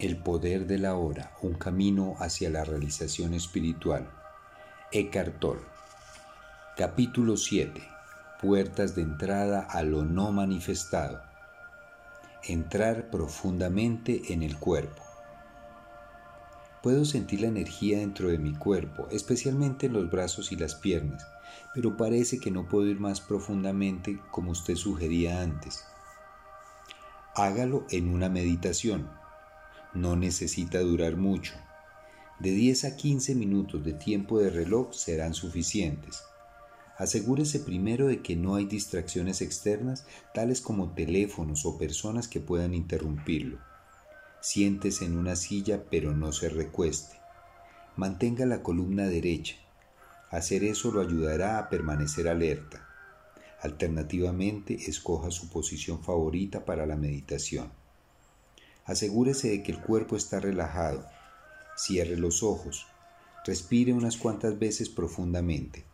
El poder de la hora, un camino hacia la realización espiritual. Eckhart Tolle. Capítulo 7. Puertas de entrada a lo no manifestado. Entrar profundamente en el cuerpo. Puedo sentir la energía dentro de mi cuerpo, especialmente en los brazos y las piernas, pero parece que no puedo ir más profundamente como usted sugería antes. Hágalo en una meditación no necesita durar mucho. De 10 a 15 minutos de tiempo de reloj serán suficientes. Asegúrese primero de que no hay distracciones externas, tales como teléfonos o personas que puedan interrumpirlo. Siéntese en una silla pero no se recueste. Mantenga la columna derecha. Hacer eso lo ayudará a permanecer alerta. Alternativamente, escoja su posición favorita para la meditación. Asegúrese de que el cuerpo está relajado. Cierre los ojos. Respire unas cuantas veces profundamente.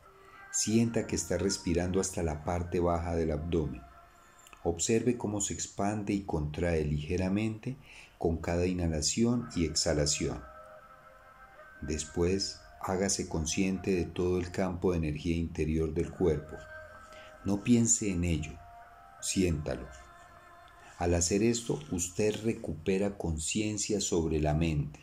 Sienta que está respirando hasta la parte baja del abdomen. Observe cómo se expande y contrae ligeramente con cada inhalación y exhalación. Después, hágase consciente de todo el campo de energía interior del cuerpo. No piense en ello, siéntalo. Al hacer esto, usted recupera conciencia sobre la mente.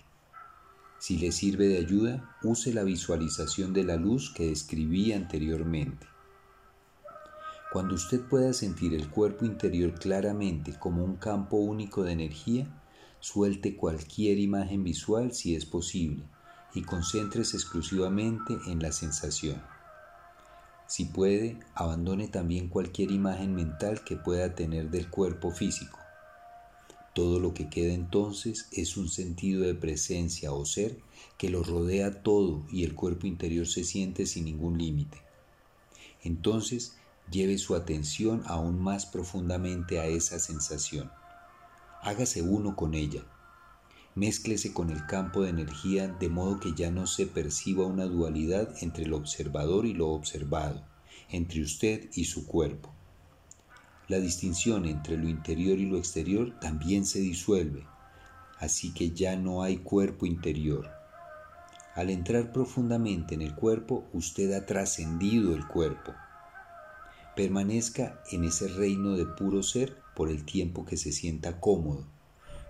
Si le sirve de ayuda, use la visualización de la luz que describí anteriormente. Cuando usted pueda sentir el cuerpo interior claramente como un campo único de energía, suelte cualquier imagen visual si es posible y concéntrese exclusivamente en la sensación. Si puede, abandone también cualquier imagen mental que pueda tener del cuerpo físico. Todo lo que queda entonces es un sentido de presencia o ser que lo rodea todo y el cuerpo interior se siente sin ningún límite. Entonces, lleve su atención aún más profundamente a esa sensación. Hágase uno con ella. Mézclese con el campo de energía de modo que ya no se perciba una dualidad entre el observador y lo observado, entre usted y su cuerpo. La distinción entre lo interior y lo exterior también se disuelve, así que ya no hay cuerpo interior. Al entrar profundamente en el cuerpo, usted ha trascendido el cuerpo. Permanezca en ese reino de puro ser por el tiempo que se sienta cómodo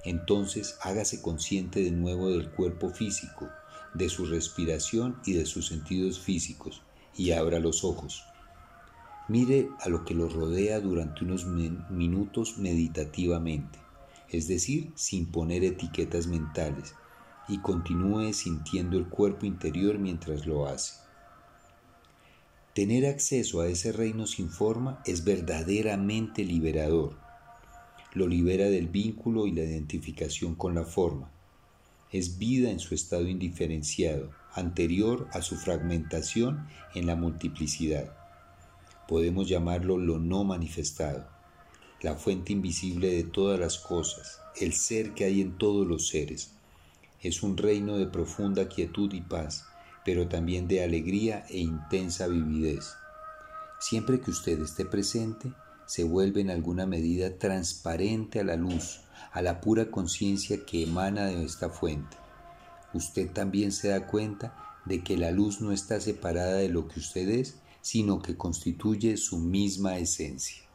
entonces hágase consciente de nuevo del cuerpo físico, de su respiración y de sus sentidos físicos, y abra los ojos. Mire a lo que lo rodea durante unos minutos meditativamente, es decir, sin poner etiquetas mentales, y continúe sintiendo el cuerpo interior mientras lo hace. Tener acceso a ese reino sin forma es verdaderamente liberador lo libera del vínculo y la identificación con la forma. Es vida en su estado indiferenciado, anterior a su fragmentación en la multiplicidad. Podemos llamarlo lo no manifestado, la fuente invisible de todas las cosas, el ser que hay en todos los seres. Es un reino de profunda quietud y paz, pero también de alegría e intensa vividez. Siempre que usted esté presente, se vuelve en alguna medida transparente a la luz, a la pura conciencia que emana de esta fuente. Usted también se da cuenta de que la luz no está separada de lo que usted es, sino que constituye su misma esencia.